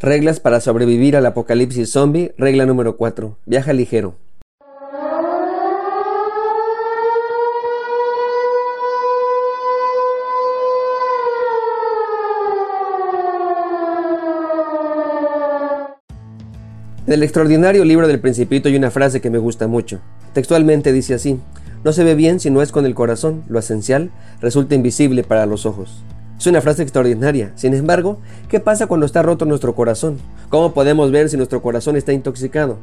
Reglas para sobrevivir al apocalipsis zombie. Regla número 4. Viaja ligero. En el extraordinario libro del Principito hay una frase que me gusta mucho. Textualmente dice así, no se ve bien si no es con el corazón, lo esencial resulta invisible para los ojos. Es una frase extraordinaria. Sin embargo, ¿qué pasa cuando está roto nuestro corazón? ¿Cómo podemos ver si nuestro corazón está intoxicado?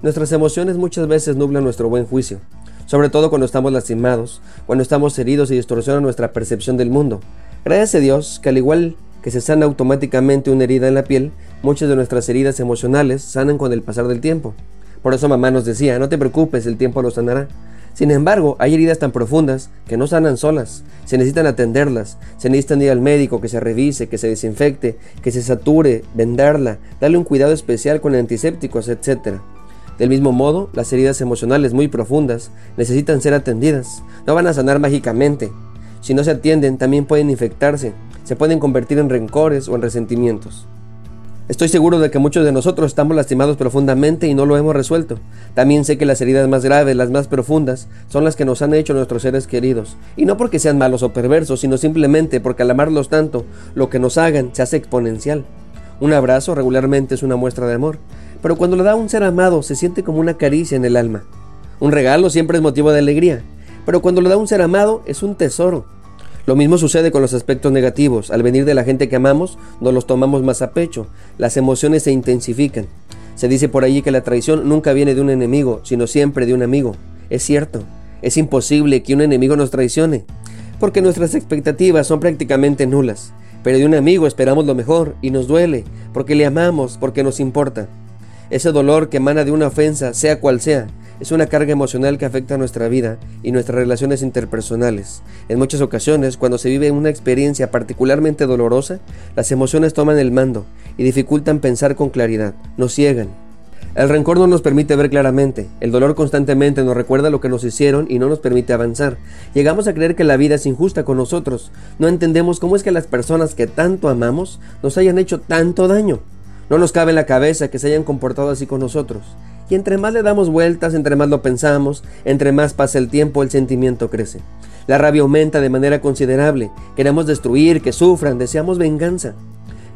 Nuestras emociones muchas veces nublan nuestro buen juicio, sobre todo cuando estamos lastimados, cuando estamos heridos y distorsionan nuestra percepción del mundo. Gracias a Dios que al igual que se sana automáticamente una herida en la piel, muchas de nuestras heridas emocionales sanan con el pasar del tiempo. Por eso mamá nos decía, no te preocupes, el tiempo lo sanará. Sin embargo, hay heridas tan profundas que no sanan solas, se necesitan atenderlas, se necesitan ir al médico que se revise, que se desinfecte, que se sature, vendarla, darle un cuidado especial con antisépticos, etc. Del mismo modo, las heridas emocionales muy profundas necesitan ser atendidas, no van a sanar mágicamente. Si no se atienden, también pueden infectarse, se pueden convertir en rencores o en resentimientos. Estoy seguro de que muchos de nosotros estamos lastimados profundamente y no lo hemos resuelto. También sé que las heridas más graves, las más profundas, son las que nos han hecho nuestros seres queridos. Y no porque sean malos o perversos, sino simplemente porque al amarlos tanto, lo que nos hagan se hace exponencial. Un abrazo regularmente es una muestra de amor, pero cuando lo da un ser amado se siente como una caricia en el alma. Un regalo siempre es motivo de alegría, pero cuando lo da un ser amado es un tesoro. Lo mismo sucede con los aspectos negativos. Al venir de la gente que amamos, nos los tomamos más a pecho. Las emociones se intensifican. Se dice por allí que la traición nunca viene de un enemigo, sino siempre de un amigo. Es cierto. Es imposible que un enemigo nos traicione, porque nuestras expectativas son prácticamente nulas. Pero de un amigo esperamos lo mejor y nos duele, porque le amamos, porque nos importa. Ese dolor que emana de una ofensa, sea cual sea, es una carga emocional que afecta nuestra vida y nuestras relaciones interpersonales. En muchas ocasiones, cuando se vive una experiencia particularmente dolorosa, las emociones toman el mando y dificultan pensar con claridad, nos ciegan. El rencor no nos permite ver claramente, el dolor constantemente nos recuerda lo que nos hicieron y no nos permite avanzar. Llegamos a creer que la vida es injusta con nosotros, no entendemos cómo es que las personas que tanto amamos nos hayan hecho tanto daño. No nos cabe en la cabeza que se hayan comportado así con nosotros. Y entre más le damos vueltas, entre más lo pensamos, entre más pasa el tiempo, el sentimiento crece. La rabia aumenta de manera considerable. Queremos destruir, que sufran, deseamos venganza.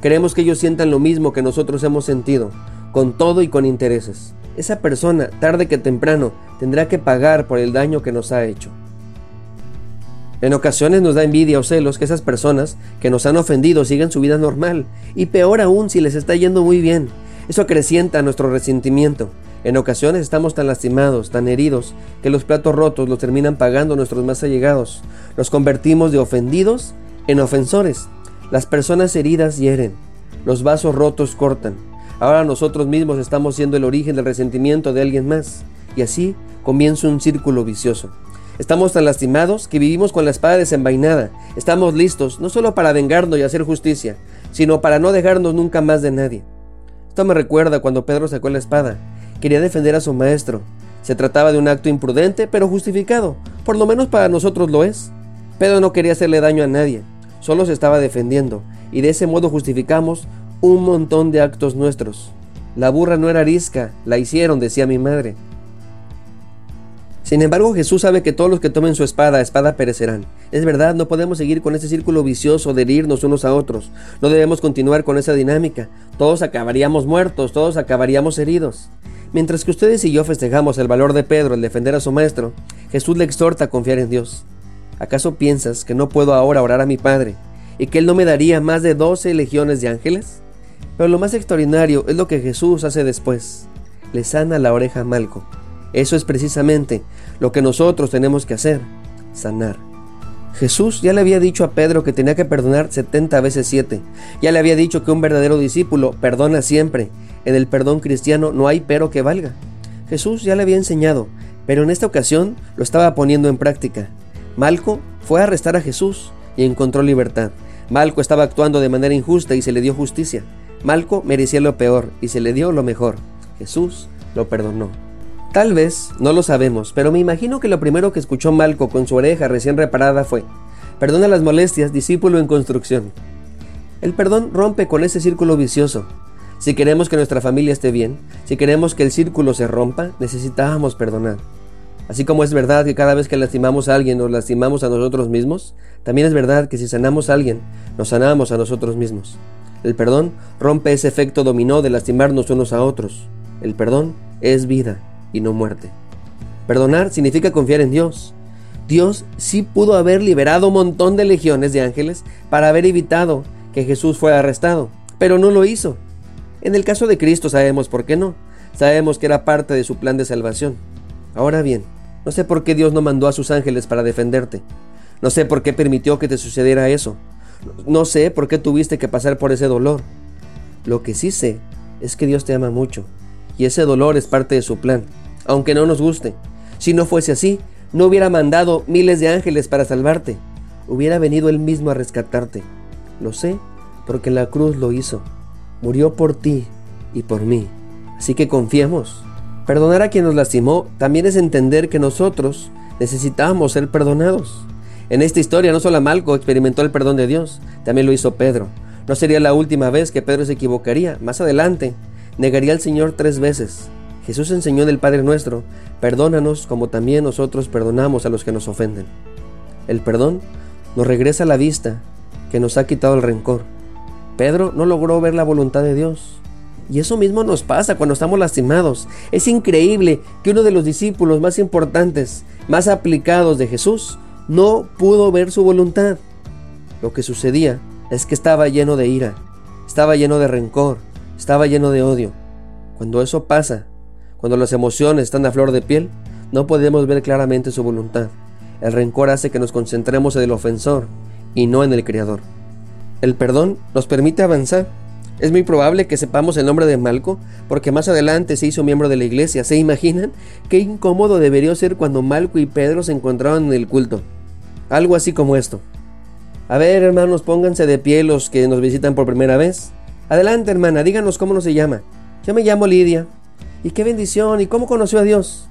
Queremos que ellos sientan lo mismo que nosotros hemos sentido, con todo y con intereses. Esa persona, tarde que temprano, tendrá que pagar por el daño que nos ha hecho. En ocasiones nos da envidia o celos que esas personas que nos han ofendido sigan su vida normal, y peor aún si les está yendo muy bien. Eso acrecienta nuestro resentimiento. En ocasiones estamos tan lastimados, tan heridos, que los platos rotos los terminan pagando nuestros más allegados. Nos convertimos de ofendidos en ofensores. Las personas heridas hieren, los vasos rotos cortan. Ahora nosotros mismos estamos siendo el origen del resentimiento de alguien más. Y así comienza un círculo vicioso. Estamos tan lastimados que vivimos con la espada desenvainada. Estamos listos no solo para vengarnos y hacer justicia, sino para no dejarnos nunca más de nadie. Esto me recuerda cuando Pedro sacó la espada quería defender a su maestro. Se trataba de un acto imprudente, pero justificado, por lo menos para nosotros lo es. Pedro no quería hacerle daño a nadie, solo se estaba defendiendo, y de ese modo justificamos un montón de actos nuestros. La burra no era arisca, la hicieron, decía mi madre. Sin embargo, Jesús sabe que todos los que tomen su espada, espada perecerán. Es verdad, no podemos seguir con ese círculo vicioso de herirnos unos a otros. No debemos continuar con esa dinámica. Todos acabaríamos muertos, todos acabaríamos heridos. Mientras que ustedes y yo festejamos el valor de Pedro al defender a su maestro, Jesús le exhorta a confiar en Dios. ¿Acaso piensas que no puedo ahora orar a mi Padre y que Él no me daría más de doce legiones de ángeles? Pero lo más extraordinario es lo que Jesús hace después. Le sana la oreja a Malco. Eso es precisamente lo que nosotros tenemos que hacer, sanar. Jesús ya le había dicho a Pedro que tenía que perdonar 70 veces 7. Ya le había dicho que un verdadero discípulo perdona siempre en el perdón cristiano no hay pero que valga. Jesús ya le había enseñado, pero en esta ocasión lo estaba poniendo en práctica. Malco fue a arrestar a Jesús y encontró libertad. Malco estaba actuando de manera injusta y se le dio justicia. Malco merecía lo peor y se le dio lo mejor. Jesús lo perdonó. Tal vez, no lo sabemos, pero me imagino que lo primero que escuchó Malco con su oreja recién reparada fue, perdona las molestias, discípulo en construcción. El perdón rompe con ese círculo vicioso. Si queremos que nuestra familia esté bien, si queremos que el círculo se rompa, necesitamos perdonar. Así como es verdad que cada vez que lastimamos a alguien nos lastimamos a nosotros mismos, también es verdad que si sanamos a alguien, nos sanamos a nosotros mismos. El perdón rompe ese efecto dominó de lastimarnos unos a otros. El perdón es vida y no muerte. Perdonar significa confiar en Dios. Dios sí pudo haber liberado un montón de legiones de ángeles para haber evitado que Jesús fuera arrestado, pero no lo hizo. En el caso de Cristo sabemos por qué no. Sabemos que era parte de su plan de salvación. Ahora bien, no sé por qué Dios no mandó a sus ángeles para defenderte. No sé por qué permitió que te sucediera eso. No sé por qué tuviste que pasar por ese dolor. Lo que sí sé es que Dios te ama mucho y ese dolor es parte de su plan, aunque no nos guste. Si no fuese así, no hubiera mandado miles de ángeles para salvarte. Hubiera venido él mismo a rescatarte. Lo sé porque la cruz lo hizo. Murió por ti y por mí. Así que confiemos. Perdonar a quien nos lastimó también es entender que nosotros necesitamos ser perdonados. En esta historia no solo Malco experimentó el perdón de Dios, también lo hizo Pedro. No sería la última vez que Pedro se equivocaría. Más adelante, negaría al Señor tres veces. Jesús enseñó en el Padre nuestro, perdónanos como también nosotros perdonamos a los que nos ofenden. El perdón nos regresa a la vista que nos ha quitado el rencor. Pedro no logró ver la voluntad de Dios. Y eso mismo nos pasa cuando estamos lastimados. Es increíble que uno de los discípulos más importantes, más aplicados de Jesús, no pudo ver su voluntad. Lo que sucedía es que estaba lleno de ira, estaba lleno de rencor, estaba lleno de odio. Cuando eso pasa, cuando las emociones están a flor de piel, no podemos ver claramente su voluntad. El rencor hace que nos concentremos en el ofensor y no en el Creador. El perdón nos permite avanzar es muy probable que sepamos el nombre de Malco porque más adelante se hizo miembro de la iglesia. ¿Se imaginan qué incómodo debería ser cuando Malco y Pedro se encontraban en el culto? Algo así como esto. A ver, hermanos, pónganse de pie los que nos visitan por primera vez. Adelante, hermana, díganos cómo nos se llama. Yo me llamo Lidia. Y qué bendición, ¿y cómo conoció a Dios?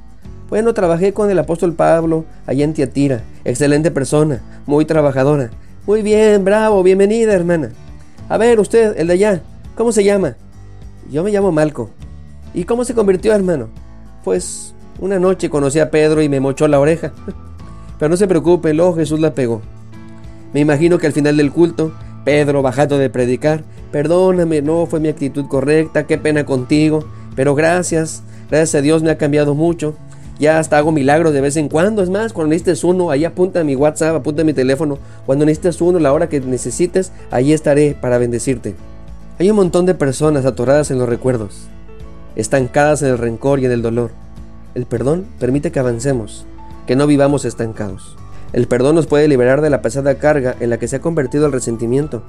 Bueno, trabajé con el apóstol Pablo allá en Tiatira. Excelente persona, muy trabajadora. Muy bien, bravo, bienvenida, hermana. A ver, usted, el de allá, ¿Cómo se llama? Yo me llamo Malco. ¿Y cómo se convirtió, hermano? Pues una noche conocí a Pedro y me mochó la oreja. Pero no se preocupe, luego Jesús la pegó. Me imagino que al final del culto, Pedro, bajando de predicar, perdóname, no fue mi actitud correcta, qué pena contigo, pero gracias, gracias a Dios me ha cambiado mucho. Ya hasta hago milagros de vez en cuando. Es más, cuando necesites uno, ahí apunta mi WhatsApp, apunta mi teléfono. Cuando necesites uno, la hora que necesites, ahí estaré para bendecirte. Hay un montón de personas atoradas en los recuerdos, estancadas en el rencor y en el dolor. El perdón permite que avancemos, que no vivamos estancados. El perdón nos puede liberar de la pesada carga en la que se ha convertido el resentimiento.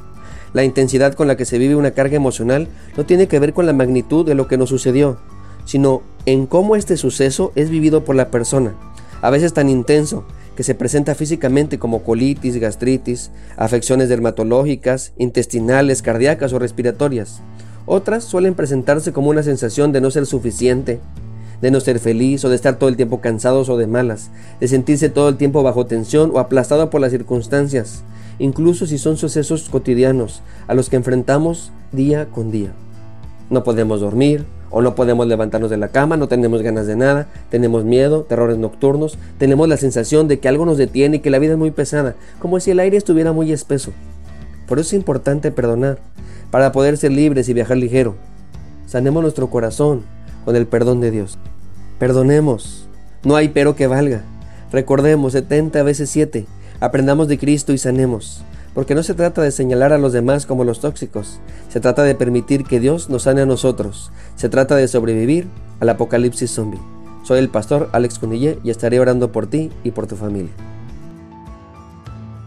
La intensidad con la que se vive una carga emocional no tiene que ver con la magnitud de lo que nos sucedió, sino en cómo este suceso es vivido por la persona, a veces tan intenso que se presenta físicamente como colitis, gastritis, afecciones dermatológicas, intestinales, cardíacas o respiratorias. Otras suelen presentarse como una sensación de no ser suficiente, de no ser feliz o de estar todo el tiempo cansados o de malas, de sentirse todo el tiempo bajo tensión o aplastado por las circunstancias, incluso si son sucesos cotidianos a los que enfrentamos día con día. No podemos dormir, o no podemos levantarnos de la cama, no tenemos ganas de nada, tenemos miedo, terrores nocturnos, tenemos la sensación de que algo nos detiene y que la vida es muy pesada, como si el aire estuviera muy espeso. Por eso es importante perdonar, para poder ser libres y viajar ligero. Sanemos nuestro corazón con el perdón de Dios. Perdonemos, no hay pero que valga. Recordemos 70 veces 7, aprendamos de Cristo y sanemos porque no se trata de señalar a los demás como los tóxicos, se trata de permitir que Dios nos sane a nosotros, se trata de sobrevivir al apocalipsis zombie. Soy el pastor Alex Cunillé y estaré orando por ti y por tu familia.